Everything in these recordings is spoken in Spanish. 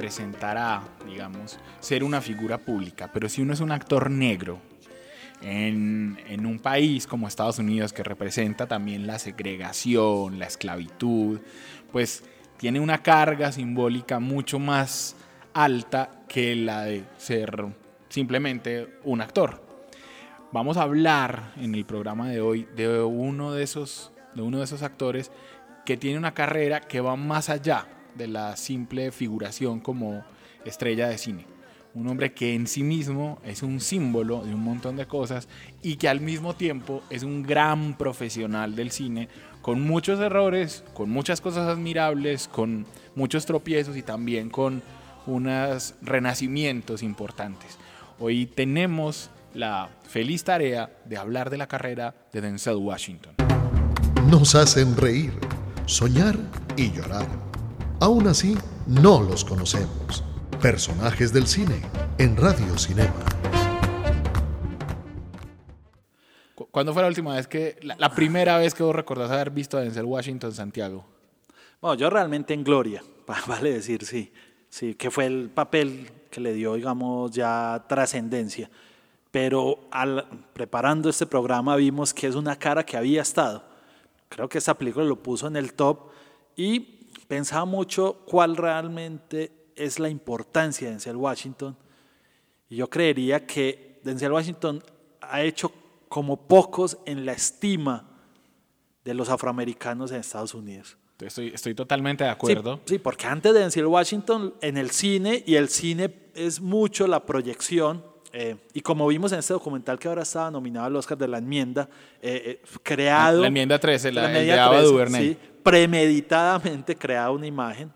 Representará, digamos, ser una figura pública, pero si uno es un actor negro en, en, un país como Estados Unidos que representa también la segregación, la esclavitud, pues tiene una carga simbólica mucho más alta que la de ser simplemente un actor. Vamos a hablar en el programa de hoy de uno de esos, de uno de esos actores que tiene una carrera que va más allá de la simple figuración como estrella de cine. Un hombre que en sí mismo es un símbolo de un montón de cosas y que al mismo tiempo es un gran profesional del cine, con muchos errores, con muchas cosas admirables, con muchos tropiezos y también con unos renacimientos importantes. Hoy tenemos la feliz tarea de hablar de la carrera de Denzel Washington. Nos hacen reír, soñar y llorar. Aún así, no los conocemos. Personajes del cine en Radio Cinema. ¿Cuándo fue la última vez que, la, la, primera vez que vos recordás haber visto a Denzel Washington Santiago? Bueno, yo realmente en Gloria, vale decir, sí. Sí, que fue el papel que le dio, digamos, ya trascendencia. Pero al, preparando este programa vimos que es una cara que había estado. Creo que esa película lo puso en el top y pensaba mucho cuál realmente es la importancia de Denzel Washington. Y yo creería que Denzel Washington ha hecho como pocos en la estima de los afroamericanos en Estados Unidos. Estoy, estoy totalmente de acuerdo. Sí, sí, porque antes de Denzel Washington en el cine, y el cine es mucho la proyección, eh, y como vimos en este documental que ahora estaba nominado al Oscar de la enmienda, eh, eh, creado... La, enmienda 13, la, la enmienda de Ava DuVernay. Sí, premeditadamente creada una imagen.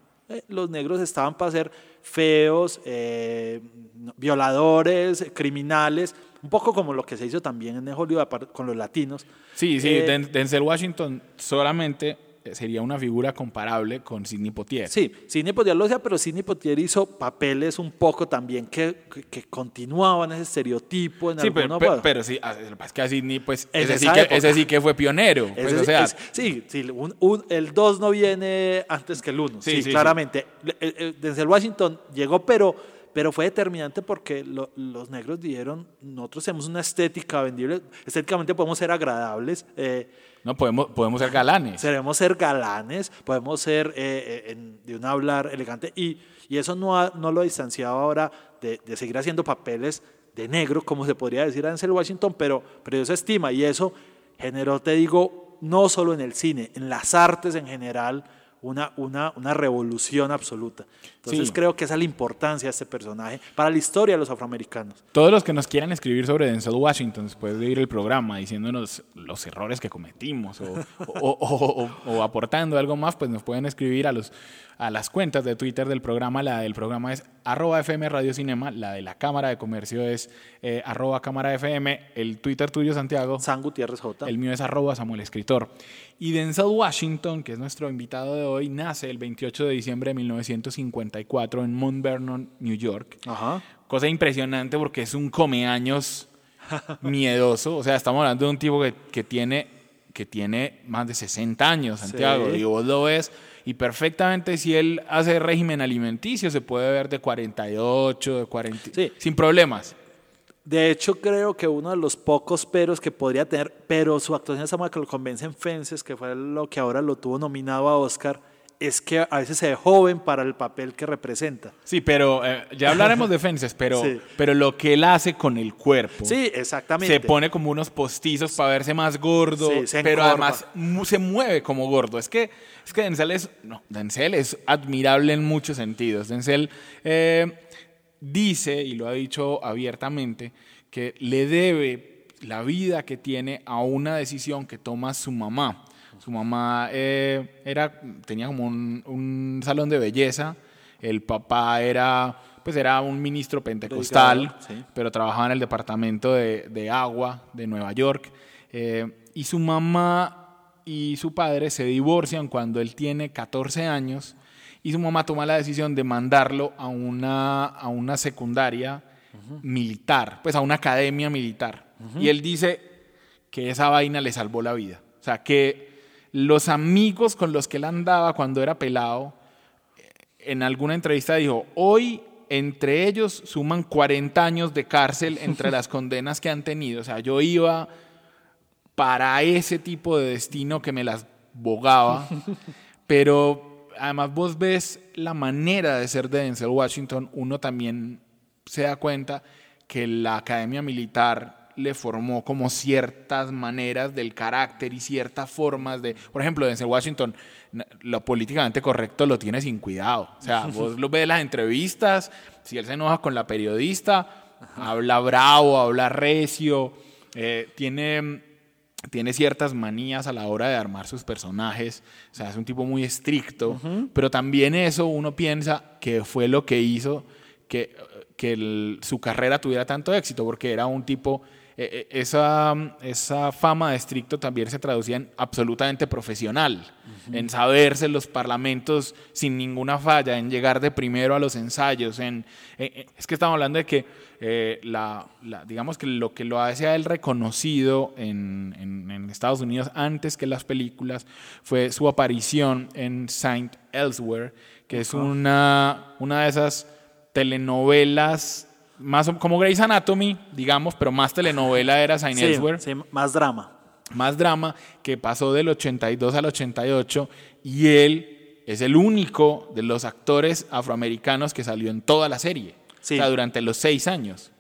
los negros estaban para ser feos, violadores, criminales, un poco como lo que se hizo también en Hollywood con los latinos. Sí, sí, Denzel Washington solamente sería una figura comparable con Sidney Poitier. Sí, Sidney Poitier lo decía, pero Sidney Poitier hizo papeles un poco también que, que, que continuaban ese estereotipo en sí, alguno pero, pero, pero, sí, es que a Sidney, pues, ese sí que, ese sí que, fue pionero. Pues, ese, o sea, es, sí, sí un, un, el 2 no viene antes que el 1, sí, sí, claramente. Denzel Washington llegó, pero pero fue determinante porque lo, los negros dijeron, nosotros tenemos una estética vendible, estéticamente podemos ser agradables. Eh, no, podemos, podemos ser galanes. Podemos ser galanes, podemos ser eh, en, de un hablar elegante y, y eso no, ha, no lo ha distanciado ahora de, de, seguir haciendo papeles de negro, como se podría decir a Denzel Washington, pero, pero eso estima y eso generó, te digo, no solo en el cine, en las artes en general, una, una, una revolución absoluta. Entonces sí. creo que esa es la importancia de este personaje para la historia de los afroamericanos. Todos los que nos quieran escribir sobre Denzel Washington después de ir el programa diciéndonos los errores que cometimos o, o, o, o, aportando algo más, pues nos pueden escribir a, los, a las cuentas de Twitter del programa. La del programa es arroba FM Radio Cinema, la de la Cámara de Comercio es eh, arroba Cámara FM, el Twitter tuyo, Santiago. San Gutiérrez J. El mío es arroba Samuel Escritor. Y Denzel Washington, que es nuestro invitado de hoy, nace el 28 de diciembre de 1954 en Mount Vernon, New York. Ajá. Cosa impresionante porque es un comeaños miedoso. O sea, estamos hablando de un tipo que, que, tiene, que tiene más de 60 años, Santiago. Sí. Y vos lo ves. Y perfectamente, si él hace régimen alimenticio, se puede ver de 48, de 40, sí. sin problemas. De hecho, creo que uno de los pocos peros que podría tener, pero su actuación esa que lo convence en Fences, que fue lo que ahora lo tuvo nominado a Oscar, es que a veces se ve joven para el papel que representa. Sí, pero eh, ya hablaremos de Fences, pero, sí. pero lo que él hace con el cuerpo. Sí, exactamente. Se pone como unos postizos para verse más gordo, sí, se pero además se mueve como gordo. Es que, es que Denzel es, no, Denzel es admirable en muchos sentidos. Denzel eh, dice, y lo ha dicho abiertamente, que le debe la vida que tiene a una decisión que toma su mamá. Su mamá eh, era, tenía como un, un salón de belleza. El papá era pues era un ministro pentecostal, sí. pero trabajaba en el departamento de, de agua de Nueva York. Eh, y su mamá y su padre se divorcian cuando él tiene 14 años y su mamá toma la decisión de mandarlo a una, a una secundaria militar, pues a una academia militar. Y él dice que esa vaina le salvó la vida. O sea, que los amigos con los que él andaba cuando era pelado, en alguna entrevista dijo, hoy entre ellos suman 40 años de cárcel entre las condenas que han tenido. O sea, yo iba para ese tipo de destino que me las bogaba, pero además vos ves la manera de ser de Denzel Washington, uno también se da cuenta que la academia militar le formó como ciertas maneras del carácter y ciertas formas de, por ejemplo, Denzel Washington, lo políticamente correcto lo tiene sin cuidado. O sea, vos lo ves en las entrevistas, si él se enoja con la periodista, habla bravo, habla recio, eh, tiene tiene ciertas manías a la hora de armar sus personajes, o sea, es un tipo muy estricto, pero también eso uno piensa que fue lo que hizo que, que el- su carrera tuviera tanto éxito, porque era un tipo, eh, eh, esa, esa fama de estricto también se traducía en absolutamente profesional, en saberse los parlamentos sin ninguna falla, en llegar de primero a los ensayos, en, eh, eh, es que estamos hablando de que eh, la, la- digamos que lo que lo hace a él reconocido en, en- en Estados Unidos antes que las películas fue su aparición en Saint Elsewhere, que es una, una de esas telenovelas más como Grey's Anatomy, digamos, pero más telenovela era Saint Sí, Elsewhere sí, más drama. más drama, que pasó del 82 al 88 y él es el único de los actores afroamericanos que salió en toda la serie, Sí. o sea, durante los seis años.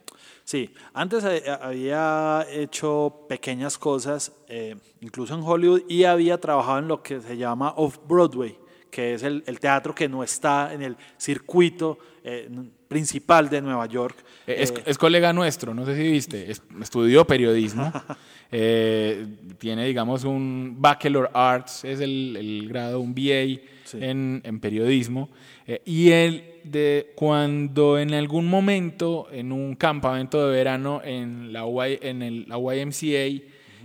Sí, antes había hecho pequeñas cosas, eh, incluso en Hollywood, y había trabajado en lo que se llama Off-Broadway, que es el, el teatro que no está en el circuito eh, principal de Nueva York. Eh, Es, Eh, es colega nuestro, no sé si viste, es- estudió periodismo, eh, tiene, digamos, un Bachelor Arts, es el, el grado, un BA Sí. en, en periodismo, eh, y él, de, cuando en algún momento, en un campamento de verano en la, Y- en el, la YMCA,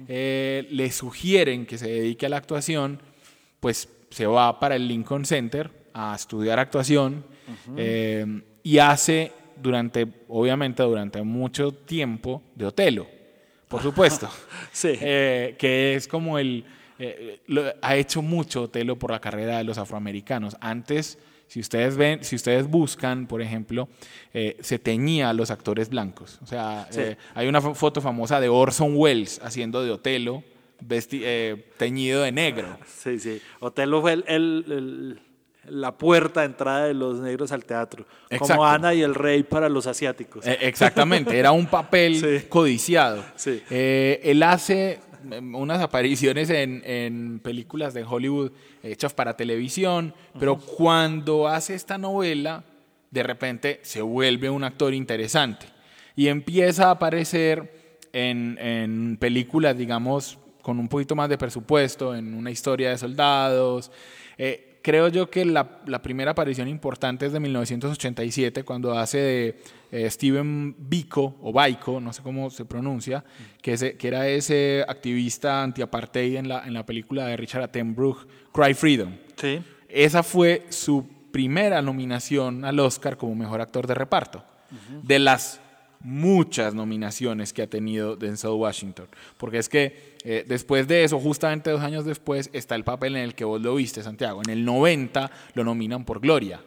eh, le sugieren que se dedique a la actuación, pues se va para el Lincoln Center a estudiar actuación eh, y hace durante, obviamente durante mucho tiempo, de Otelo, por supuesto. Sí. Eh, que es como el... eh, lo- ha hecho mucho Otelo por la carrera de los afroamericanos. Antes, si ustedes ven, si ustedes buscan, por ejemplo, eh, se teñía a los actores blancos. O sea, Sí. hay una fo- foto famosa de Orson Welles haciendo de Otelo, vesti- eh, teñido de negro. Sí, sí. Otelo fue el- el- el- la puerta de entrada de los negros al teatro, Exacto. como Ana y el Rey para los asiáticos. Eh, exactamente, era un papel Sí. codiciado. Sí. Eh, él hace mm, unas apariciones en, en películas de Hollywood hechas para televisión, pero cuando hace esta novela, de repente se vuelve un actor interesante y empieza a aparecer en, en películas, digamos, con un poquito más de presupuesto, en una historia de soldados. Eh, creo yo que la, la primera aparición importante es de 1987, cuando hace de eh, Steven Biko, o Baiko, no sé cómo se pronuncia, que, ese- que era ese activista anti-apartheid en la, en la película de Richard Attenborough, Cry Freedom. Sí. Esa fue su primera nominación al Oscar como mejor actor de reparto. De las muchas nominaciones que ha tenido Denzel Washington. Porque es que eh, después de eso, justamente dos años después, está el papel en el que vos lo viste, Santiago. En el 90 lo nominan por Gloria.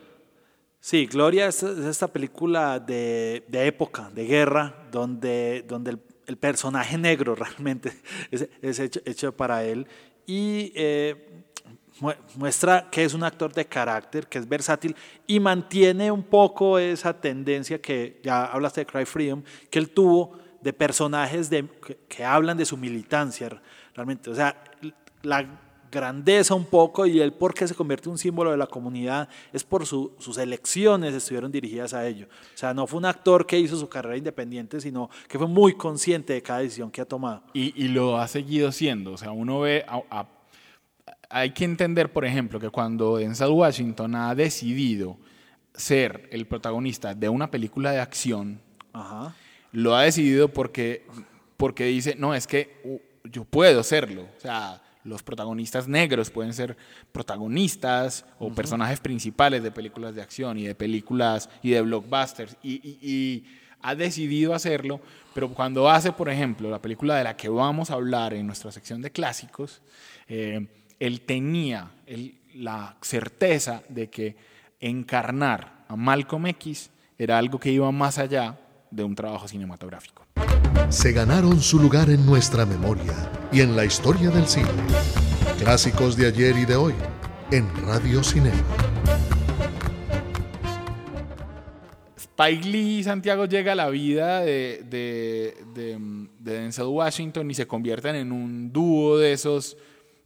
Sí, Gloria es, es esta película de, de época, de guerra, donde, donde el, personaje negro realmente es, hecho, para él y eh, muestra que es un actor de carácter, que es versátil y mantiene un poco esa tendencia que ya hablaste de Cry Freedom, que él tuvo de personajes de, que, hablan de su militancia realmente. O sea, la grandeza un poco y el por qué se convierte en un símbolo de la comunidad es por su- sus elecciones estuvieron dirigidas a ello. O sea, no fue un actor que hizo su carrera independiente, sino que fue muy consciente de cada decisión que ha tomado. Y, y lo ha seguido siendo. O sea, uno ve a- hay que entender, por ejemplo, que cuando Denzel Washington ha decidido ser el protagonista de una película de acción, Ajá. lo ha decidido porque, porque dice, no, es que uh, yo puedo serlo. O sea, los protagonistas negros pueden ser protagonistas o personajes principales de películas de acción y de películas y de blockbusters. Y, y- y ha decidido hacerlo, pero cuando hace, por ejemplo, la película de la que vamos a hablar en nuestra sección de clásicos, eh, él tenía la certeza de que encarnar a Malcolm X era algo que iba más allá de un trabajo cinematográfico. se ganaron su lugar en nuestra memoria y en la historia del cine. Clásicos de ayer y de hoy en Radio Cinema. Spike Lee Santiago llega a la vida de, de, de, de Denzel Washington y se convierten en un dúo de esos.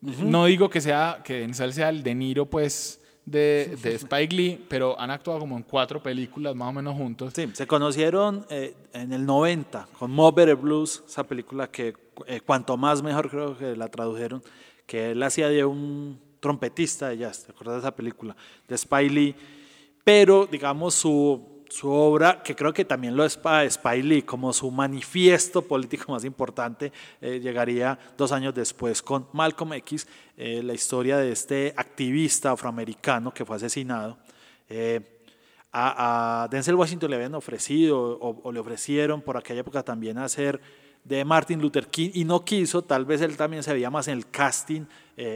No digo que sea que Denzel sea el De Niro, pues, de, de Spike Lee, pero han actuado como en cuatro películas más o menos juntos. Sí, se conocieron eh, en el 90 con Mo Better Blues, esa película que eh, cuanto más mejor creo que la tradujeron, que él hacía de un trompetista de jazz, ¿te acuerdas de esa película? De Spike Lee, pero digamos su, su obra, que creo que también lo es para Spike Lee, como su manifiesto político más importante, eh, llegaría dos años después con Malcolm X, eh, la historia de este activista afroamericano que fue asesinado. Eh, a, Denzel Washington le habían ofrecido o, le ofrecieron por aquella época también hacer de Martin Luther King y no quiso, tal vez él también se veía más en el casting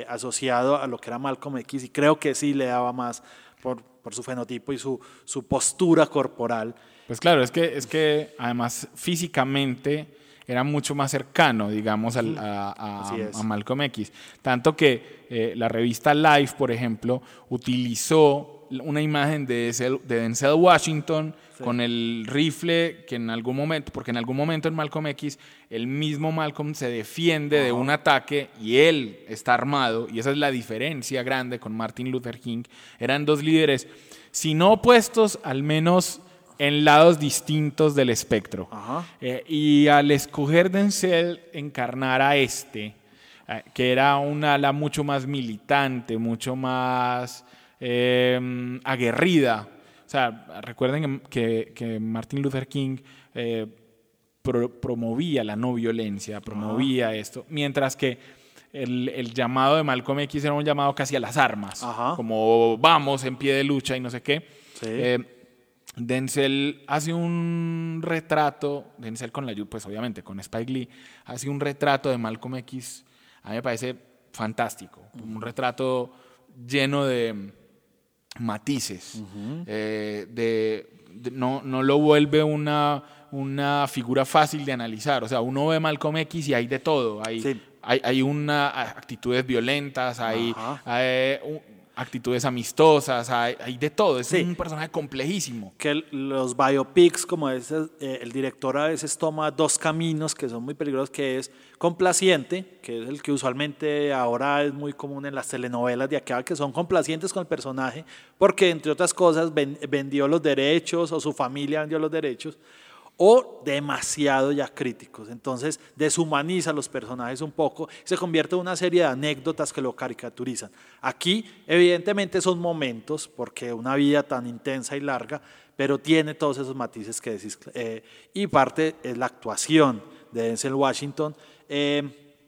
asociado a lo que era Malcolm X y creo que sí le daba más por, por su fenotipo y su, su postura corporal. Pues claro, es que, es que además físicamente era mucho más cercano, digamos, al- a, Malcolm X. Tanto que eh, la revista Life, por ejemplo, utilizó una imagen de, Denzel- de Denzel Washington con el rifle que en algún momento, porque en algún momento en Malcolm X, el mismo Malcolm se defiende de un ataque y él está armado, y esa es la diferencia grande con Martin Luther King. Eran dos líderes, si no opuestos, al menos en lados distintos del espectro. Eh, y al escoger Denzel encarnar a este, eh, que era un ala mucho más militante, mucho más eh, aguerrida. O sea, recuerden que, que Martin Luther King eh, pro- promovía la no violencia, promovía esto, mientras que el, el llamado de Malcolm X era un llamado casi a las armas, Ajá. como vamos en pie de lucha y no sé qué. Sí. Eh, Denzel hace un retrato, Denzel con la ayuda, pues obviamente con Spike Lee, hace un retrato de Malcolm X, a mí me parece fantástico, un retrato lleno de matices, eh, de, de- no, no lo vuelve una, una figura fácil de analizar, o sea, uno ve Malcolm X y hay de todo, hay, Sí. hay, hay una, actitudes violentas, hay, actitudes amistosas, hay, hay de todo, es Sí. un personaje complejísimo. que los biopics, como ese, eh, el director a veces toma dos caminos que son muy peligrosos, que es complaciente, que es el que usualmente ahora es muy común en las telenovelas de acá, que son complacientes con el personaje, porque entre otras cosas ven- vendió los derechos o su familia vendió los derechos, o demasiado ya críticos. Entonces deshumaniza a los personajes un poco, se convierte en una serie de anécdotas que lo caricaturizan. Aquí evidentemente son momentos, porque una vida tan intensa y larga, pero tiene todos esos matices que decís. eh, y parte es la actuación de Denzel Washington, eh,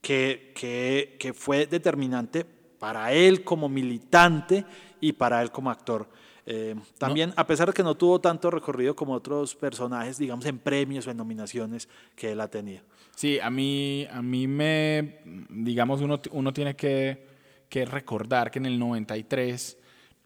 que, que fue determinante para él como militante y para él como actor. Eh, también, a pesar de que no tuvo tanto recorrido como otros personajes, digamos, en premios o en nominaciones que él ha tenido. Sí, a mí, a mí me, digamos, uno, uno tiene que, que recordar que en el 93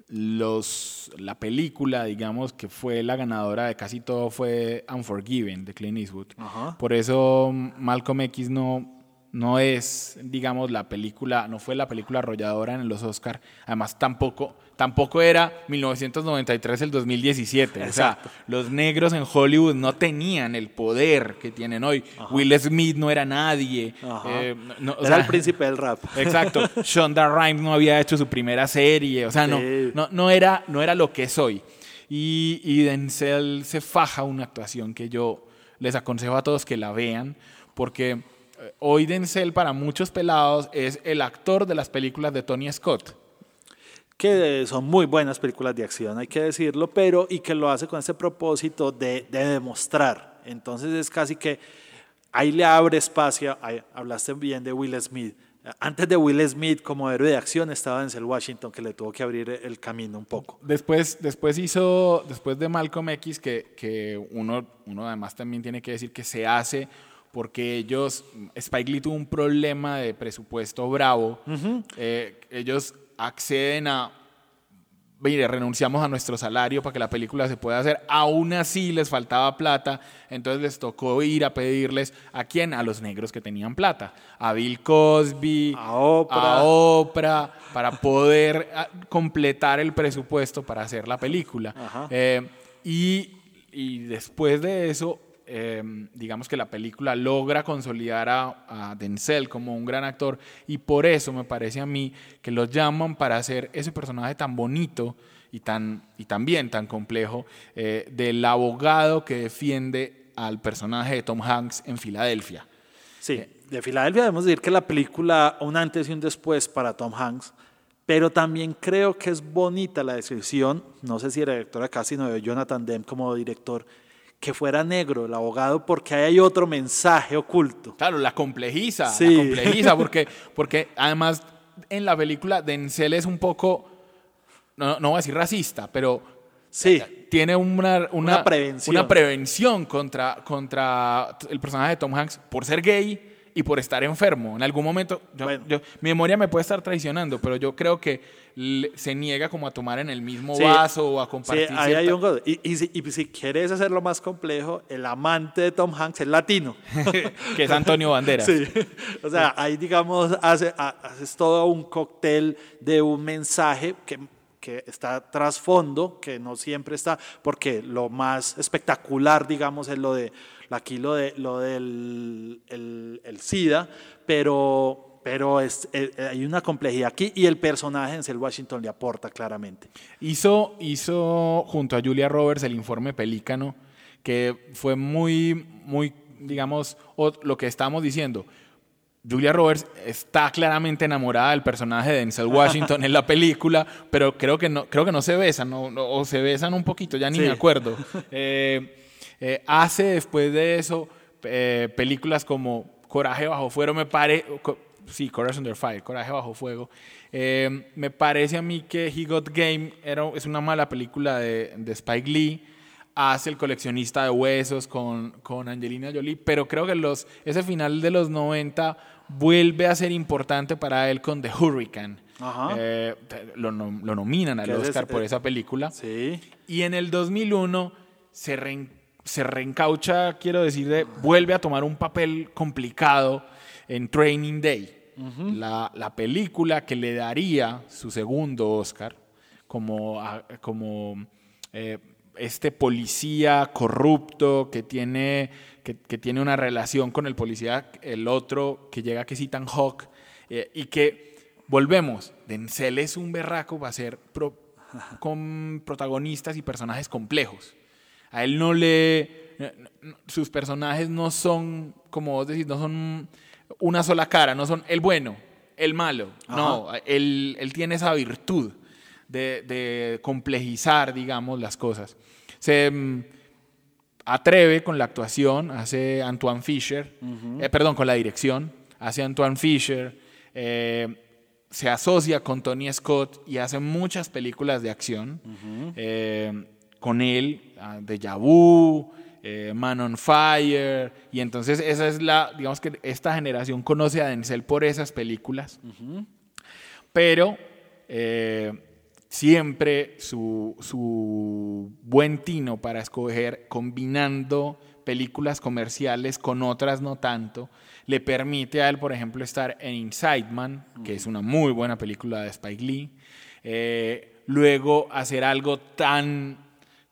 los, la película, digamos, que fue la ganadora de casi todo fue Unforgiven de Clint Eastwood. Ajá. Por eso Malcolm X no, no es, digamos, la película, no fue la película arrolladora en los Oscar. Además, tampoco, tampoco era 1993 el 2017. O sea, los negros en Hollywood no tenían el poder que tienen hoy. Will Smith no era nadie. Eh, no- o Era sea, el príncipe del rap. Exacto. Shonda Rhimes no había hecho su primera serie. O sea, no, Sí. no, no, era, no era lo que es hoy. Y, y Denzel se faja una actuación que yo les aconsejo a todos que la vean, porque hoy Denzel para muchos pelados es el actor de las películas de Tony Scott. Que son muy buenas películas de acción, hay que decirlo, pero y que lo hace con ese propósito de, de demostrar. Entonces es casi que ahí le abre espacio, ahí, hablaste bien de Will Smith. Antes de Will Smith como héroe de acción estaba Denzel Washington que le tuvo que abrir el camino un poco. Después, después hizo, después de Malcolm X, que, que uno, uno además también tiene que decir que se hace porque ellos, Spike Lee tuvo un problema de presupuesto bravo. eh, ellos acceden a, mire, renunciamos a nuestro salario para que la película se pueda hacer. Aún así les faltaba plata, entonces les tocó ir a pedirles a quién, a los negros que tenían plata, a Bill Cosby, A Oprah. a Oprah, para poder ah, completar el presupuesto para hacer la película. Eh, y, y después de eso, eh, digamos que la película logra consolidar a, a Denzel como un gran actor y por eso me parece a mí que lo llaman para hacer ese personaje tan bonito y, tan, y también tan complejo eh, del abogado que defiende al personaje de Tom Hanks en Filadelfia. Sí, de Filadelfia debemos decir que la película un antes y un después para Tom Hanks, pero también creo que es bonita la decisión, no sé si era director acá, sino de Jonathan Demme como director, que fuera negro el abogado, porque ahí hay otro mensaje oculto. Claro, la complejiza, Sí. la complejiza, porque, porque además en la película Denzel es un poco, no, no voy a decir racista, pero Sí, tiene una, una, Una prevención. una prevención contra, contra el personaje de Tom Hanks por ser gay y por estar enfermo. En algún momento, yo- Bueno. yo- mi memoria me puede estar traicionando, pero yo creo que se niega como a tomar en el mismo Sí. vaso o a sí, compartir. hay un y, y si, y si quieres hacerlo más complejo, el amante de Tom Hanks es latino. que es Antonio Banderas. Sí, o sea, ahí digamos, hace- ha- haces todo un cóctel de un mensaje que, que está trasfondo, que no siempre está, porque lo más espectacular, digamos, es lo de, aquí lo, de, lo del el, el SIDA, pero, pero es, eh, hay una complejidad aquí y el personaje en Denzel Washington le aporta claramente. Hizo, hizo junto a Julia Roberts el informe Pelícano, que fue muy, muy, digamos, lo que estábamos diciendo. Julia Roberts está claramente enamorada del personaje de Denzel Washington en la película, pero creo que no, creo que no se besan, o se besan un poquito, ya ni Sí. me acuerdo. Eh, eh, hace después de eso eh, películas como Coraje bajo fuego, me pare, co- sí, Courage Under Fire, Coraje bajo fuego. Me parece a mí que He Got Game era, es una mala película de, de Spike Lee. Hace el coleccionista de huesos con, con Angelina Jolie, pero creo que los, ese final de los 90 vuelve a ser importante para él con The Hurricane. Ajá. Eh, lo, lo nominan al es- Oscar por eh, esa película. Sí. Y en el 2001 se, reen- se reencaucha, quiero decir, de- vuelve a tomar un papel complicado en Training Day, la, la película que le daría su segundo Oscar como, como eh, este policía corrupto que tiene, que, que tiene una relación con el policía, el otro que llega que es Ethan Hawke, eh, y que volvemos, Denzel es un berraco para ser pro- con protagonistas y personajes complejos. A él no le. Sus personajes no son, como vos decís, no son una sola cara, no son el bueno, el malo. No, él, él tiene esa virtud de, de complejizar, digamos, las cosas. Se mm, atreve con la actuación, hace Antoine Fisher, eh, perdón, con la dirección, hace Antoine Fisher, eh, se asocia con Tony Scott y hace muchas películas de acción. Eh, con él, ah, Deja Vu, Man on Fire, y entonces esa es la, digamos que esta generación conoce a Denzel por esas películas, pero siempre su, su buen tino para escoger combinando películas comerciales con otras no tanto, le permite a él, por ejemplo, estar en Inside Man, que es una muy buena película de Spike Lee, eh, luego hacer algo tan,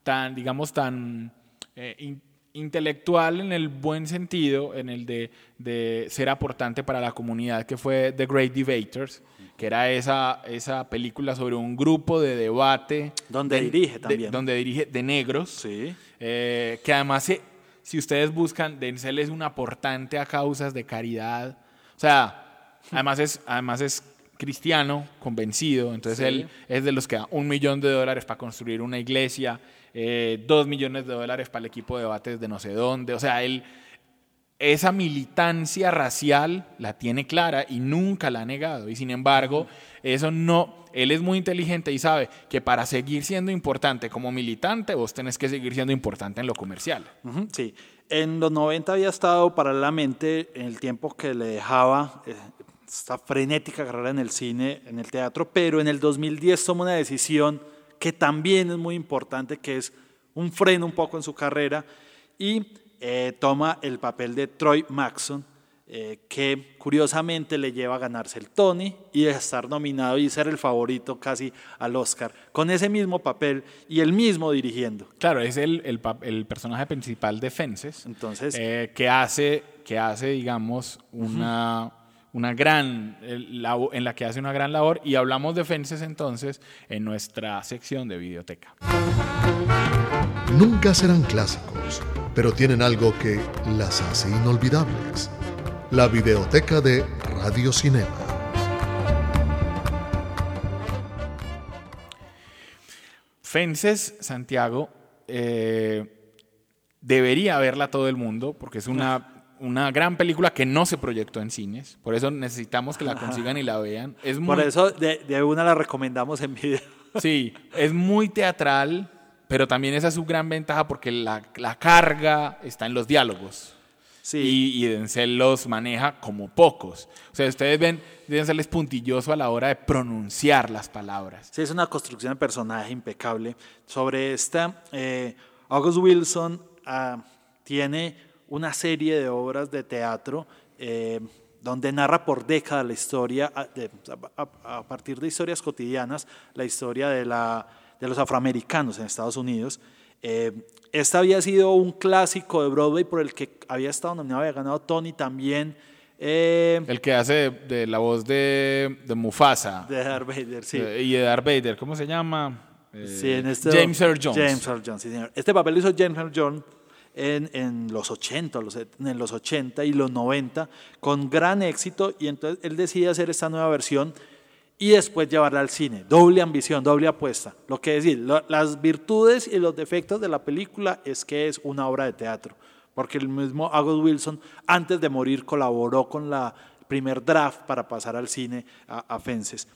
tan digamos, tan eh, intelectual en el buen sentido, en el de, de ser aportante para la comunidad, que fue The Great Debaters, que era esa, esa película sobre un grupo de debate. Donde de- dirige de- también. donde dirige de negros, Sí. eh, que además se, si ustedes buscan, Denzel es un aportante a causas de caridad. O sea, además es, además es cristiano, convencido, entonces Sí. él es de los que da un millón de dólares para construir una iglesia, eh, dos millones de dólares para el equipo de debates de no sé dónde, o sea, él esa militancia racial la tiene clara y nunca la ha negado. Y sin embargo, eso no, él es muy inteligente y sabe que para seguir siendo importante como militante, vos tenés que seguir siendo importante en lo comercial. Sí, en los 90 había estado paralelamente en el tiempo que le dejaba eh, esta frenética carrera en el cine, en el teatro, pero en el 2010 toma una decisión que también es muy importante, que es un freno un poco en su carrera y eh, toma el papel de Troy Maxon, eh, que curiosamente le lleva a ganarse el Tony y a estar nominado y ser el favorito casi al Oscar, con ese mismo papel y el mismo dirigiendo. Claro, es el, el, personaje principal de Fences, Entonces, eh, que, hace, que hace, digamos, una, una gran, en la que hace una gran labor. Y hablamos de Fences entonces en nuestra sección de videoteca. Nunca serán clásicos, pero tienen algo que las hace inolvidables. La videoteca de Radio Cinema. Fences, Santiago, eh, debería verla todo el mundo porque es una, una gran película que no se proyectó en cines. Por eso necesitamos que la consigan y la vean. Es muy, Por eso de, de una la recomendamos en video. Sí, es muy teatral, pero también esa es su gran ventaja porque la, la carga está en los diálogos. Sí, Y, y Denzel los maneja como pocos. O sea, ustedes ven, Denzel es puntilloso a la hora de pronunciar las palabras. sí, es una construcción de personaje impecable. Sobre esta, eh, August Wilson ah, tiene una serie de obras de teatro eh, donde narra por décadas la historia, a, de- a- a partir de historias cotidianas, la historia de, la, de los afroamericanos en Estados Unidos. Eh, esta había sido un clásico de Broadway por el que había estado nominado, había ganado Tony también. eh, El que hace de, de la voz de, de Mufasa de Darth Vader, sí. eh, y de Darth Vader, ¿cómo se llama? Eh, Sí, en este, James Earl Jones. James Earl Jones, sí, señor. Este papel lo hizo James Earl Jones en, en los 80, los, en los 80 y los 90, con gran éxito, y entonces él decide hacer esta nueva versión y después llevarla al cine. Doble ambición, doble apuesta. Lo que decir, lo- las virtudes y los defectos de la película es que es una obra de teatro, porque el mismo August Wilson, antes de morir, colaboró con la primer draft para pasar al cine a, a Fences.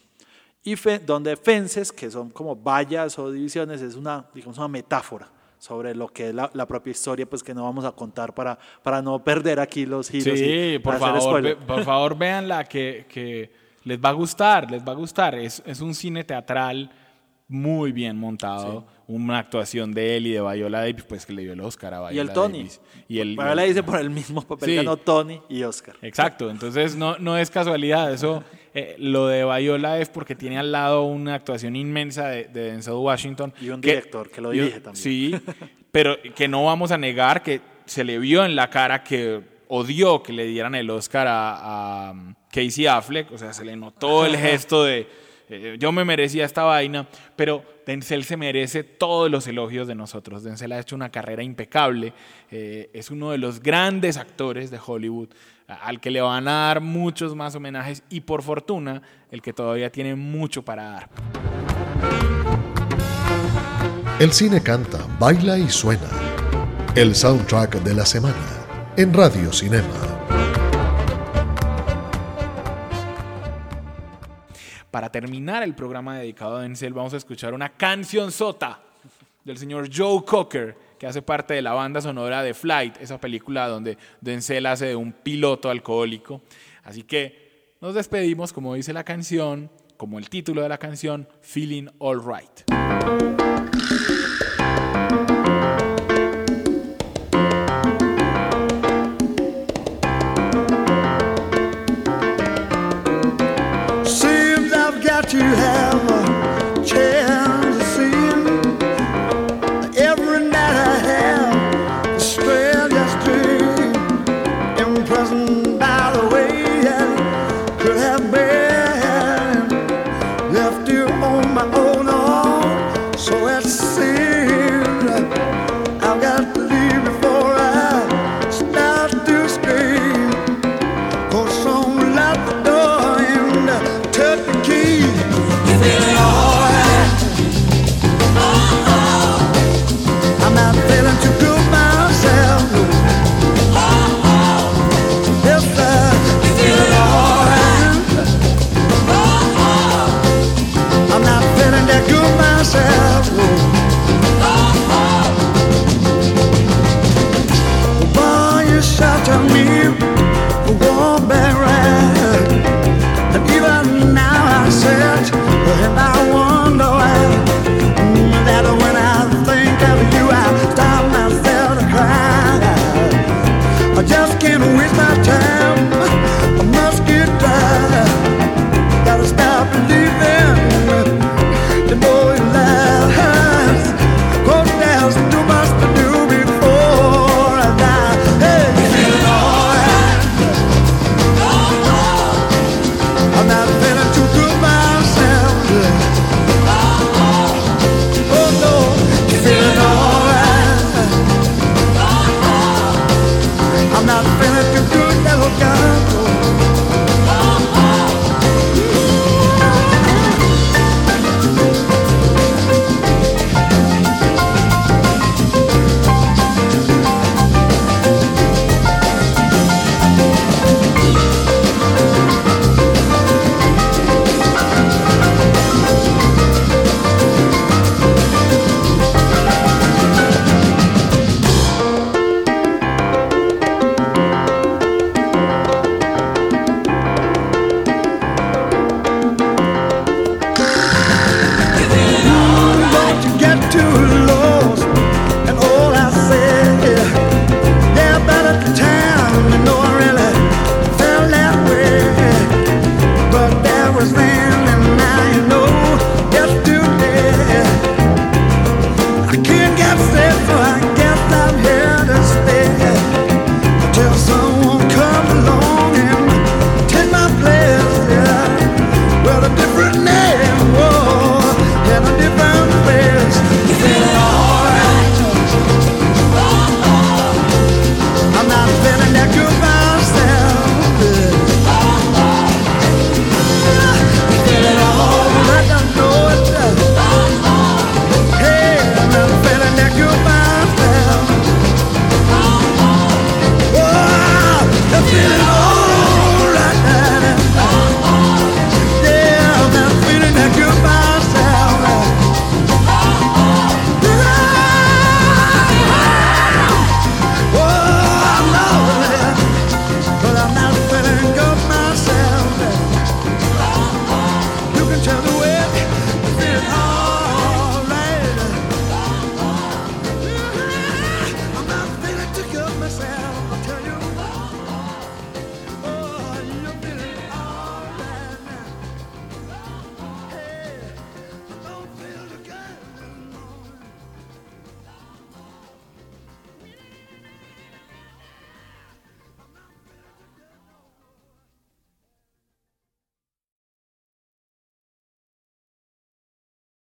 Y fe- donde fences, que son como vallas o divisiones, es una, digamos, una metáfora sobre lo que es la, la propia historia, pues que no vamos a contar para, para no perder aquí los giros. Sí, por favor, ve- por favor, véanla que, que les va a gustar, les va a gustar. Es, es un cine teatral muy bien montado, una actuación de él y de Viola Davis, pues que le dio el Oscar a Viola Y el Tony. Davis. Y el, el- dice por el mismo papel Sí. ganó Tony y Oscar. Exacto, entonces no, no es casualidad, eso eh, lo de Viola es porque tiene al lado una actuación inmensa de, de Denzel Washington. Y un director que lo dirige también. Sí, pero que no vamos a negar que se le vio en la cara que odió que le dieran el Oscar a, a um, Casey Affleck, o sea, se le notó el gesto de eh, yo me merecía esta vaina, pero Denzel se merece todos los elogios de nosotros. Denzel ha hecho una carrera impecable, eh, es uno de los grandes actores de Hollywood, al que le van a dar muchos más homenajes y por fortuna, el que todavía tiene mucho para dar. El cine canta, baila y suena. El soundtrack de la semana en Radio Cinema. Para terminar el programa dedicado a Denzel, vamos a escuchar una canción sota del señor Joe Cocker, que hace parte de la banda sonora de Flight, esa película donde Denzel hace de un piloto alcohólico. Así que nos despedimos, como dice la canción, como el título de la canción, Feeling All Right.